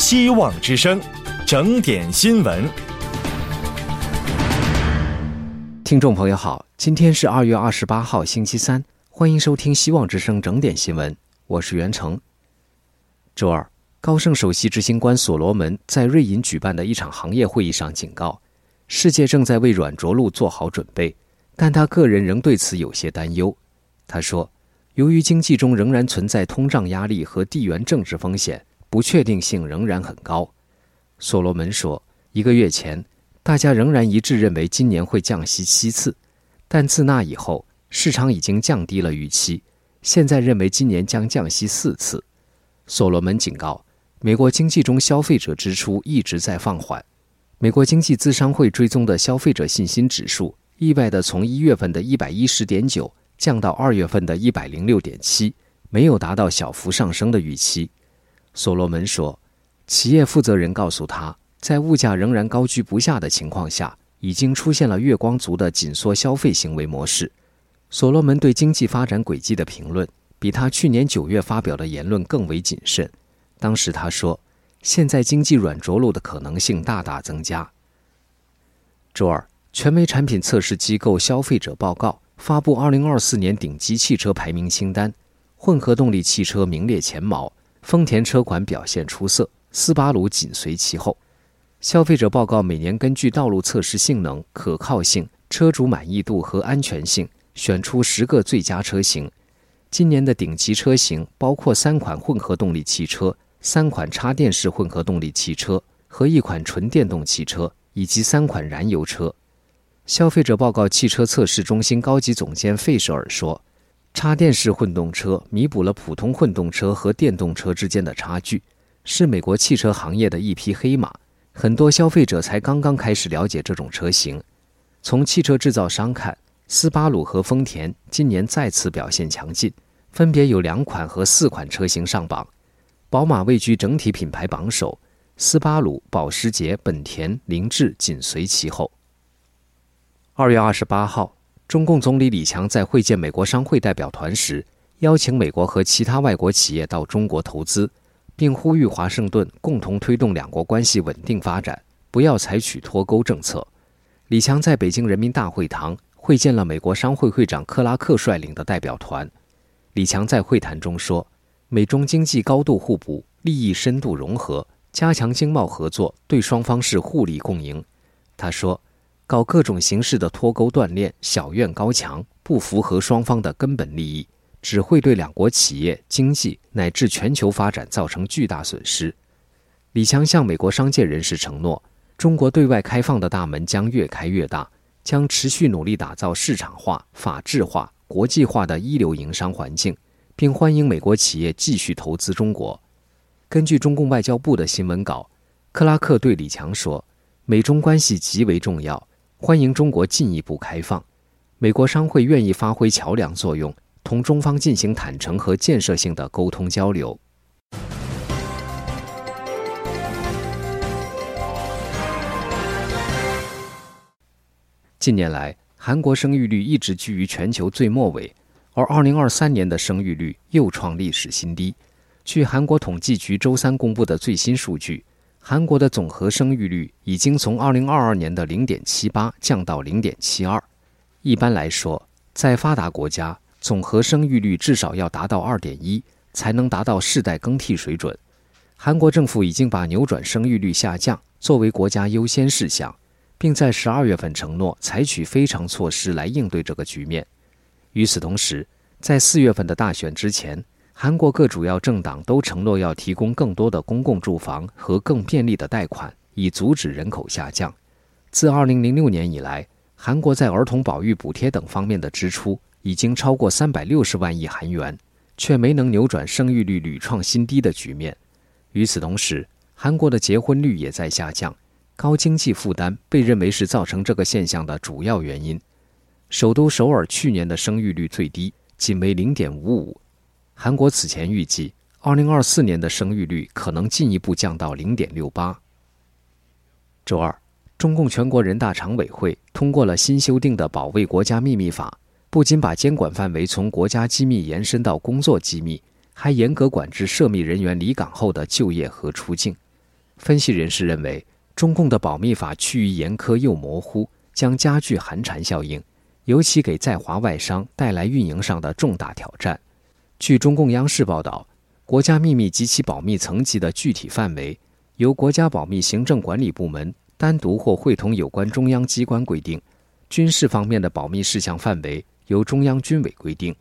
希望之声，整点新闻。听众朋友好，今天是二月二十八号，星期三，欢迎收听希望之声整点新闻，我是袁成。周二，高盛首席执行官所罗门在瑞银举办的一场行业会议上警告，世界正在为软着陆做好准备，但他个人仍对此有些担忧。他说，由于经济中仍然存在通胀压力和地缘政治风险。不确定性仍然很高，所罗门说，一个月前，大家仍然一致认为今年会降息七次，但自那以后，市场已经降低了预期，现在认为今年将降息四次。所罗门警告，美国经济中消费者支出一直在放缓。美国经济咨商会追踪的消费者信心指数意外地从一月份的一百一十点九降到二月份的一百零六点七，没有达到小幅上升的预期。所罗门说，企业负责人告诉他，在物价仍然高居不下的情况下，已经出现了月光族的紧缩消费行为模式。所罗门对经济发展轨迹的评论，比他去年九月发表的言论更为谨慎。当时他说，现在经济软着陆的可能性大大增加。周二，全美产品测试机构消费者报告发布二零二四年顶级汽车排名清单，混合动力汽车名列前茅。丰田车款表现出色，斯巴鲁紧随其后。消费者报告每年根据道路测试性能、可靠性、车主满意度和安全性选出十个最佳车型。今年的顶级车型包括三款混合动力汽车、三款插电式混合动力汽车和一款纯电动汽车，以及三款燃油车。消费者报告汽车测试中心高级总监费舍尔说。插电式混动车弥补了普通混动车和电动车之间的差距，是美国汽车行业的一匹黑马。很多消费者才刚刚开始了解这种车型。从汽车制造商看，斯巴鲁和丰田今年再次表现强劲，分别有两款和四款车型上榜。宝马位居整体品牌榜首，斯巴鲁、保时捷、本田、凌志紧随其后。二月二十八号。中共总理李强在会见美国商会代表团时，邀请美国和其他外国企业到中国投资，并呼吁华盛顿共同推动两国关系稳定发展，不要采取脱钩政策。李强在北京人民大会堂会见了美国商会会长克拉克率领的代表团。李强在会谈中说：“美中经济高度互补，利益深度融合，加强经贸合作对双方是互利共赢。”他说。搞各种形式的脱钩断链、小院高墙，不符合双方的根本利益，只会对两国企业、经济乃至全球发展造成巨大损失。李强向美国商界人士承诺，中国对外开放的大门将越开越大，将持续努力打造市场化、法治化、国际化的一流营商环境，并欢迎美国企业继续投资中国。根据中共外交部的新闻稿，克拉克对李强说：“美中关系极为重要。”欢迎中国进一步开放，美国商会愿意发挥桥梁作用，同中方进行坦诚和建设性的沟通交流。近年来，韩国生育率一直居于全球最末尾，而2023年的生育率又创历史新低。据韩国统计局周三公布的最新数据。韩国的总和生育率已经从2022年的0.78降到0.72。一般来说，在发达国家，总和生育率至少要达到2.1，才能达到世代更替水准。韩国政府已经把扭转生育率下降作为国家优先事项，并在12月份承诺采取非常措施来应对这个局面。与此同时，在4月份的大选之前。韩国各主要政党都承诺要提供更多的公共住房和更便利的贷款，以阻止人口下降。自2006年以来，韩国在儿童保育补贴等方面的支出已经超过360万亿韩元，却没能扭转生育率屡创新低的局面。与此同时，韩国的结婚率也在下降，高经济负担被认为是造成这个现象的主要原因。首都首尔去年的生育率最低，仅为0.55。韩国此前预计，2024年的生育率可能进一步降到0.68。周二，中共全国人大常委会通过了新修订的《保卫国家秘密法》，不仅把监管范围从国家机密延伸到工作机密，还严格管制涉密人员离岗后的就业和出境。分析人士认为，中共的保密法趋于严苛又模糊，将加剧寒蝉效应，尤其给在华外商带来运营上的重大挑战。据中共央视报道，国家秘密及其保密层级的具体范围由国家保密行政管理部门单独或会同有关中央机关规定；军事方面的保密事项范围由中央军委规定。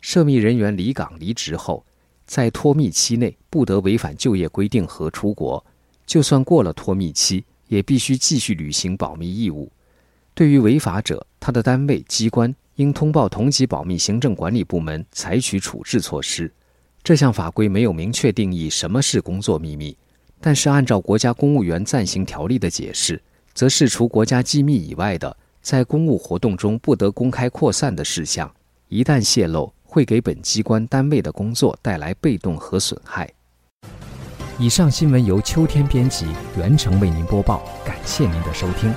涉密人员离岗离职后，在脱密期内不得违反就业规定和出国。就算过了脱密期，也必须继续履行保密义务。对于违法者，他的单位机关应通报同级保密行政管理部门，采取处置措施。这项法规没有明确定义什么是工作秘密，但是按照《国家公务员暂行条例》的解释，则是除国家机密以外的，在公务活动中不得公开扩散的事项，一旦泄露，会给本机关单位的工作带来被动和损害。以上新闻由秋天编辑，袁成为您播报，感谢您的收听。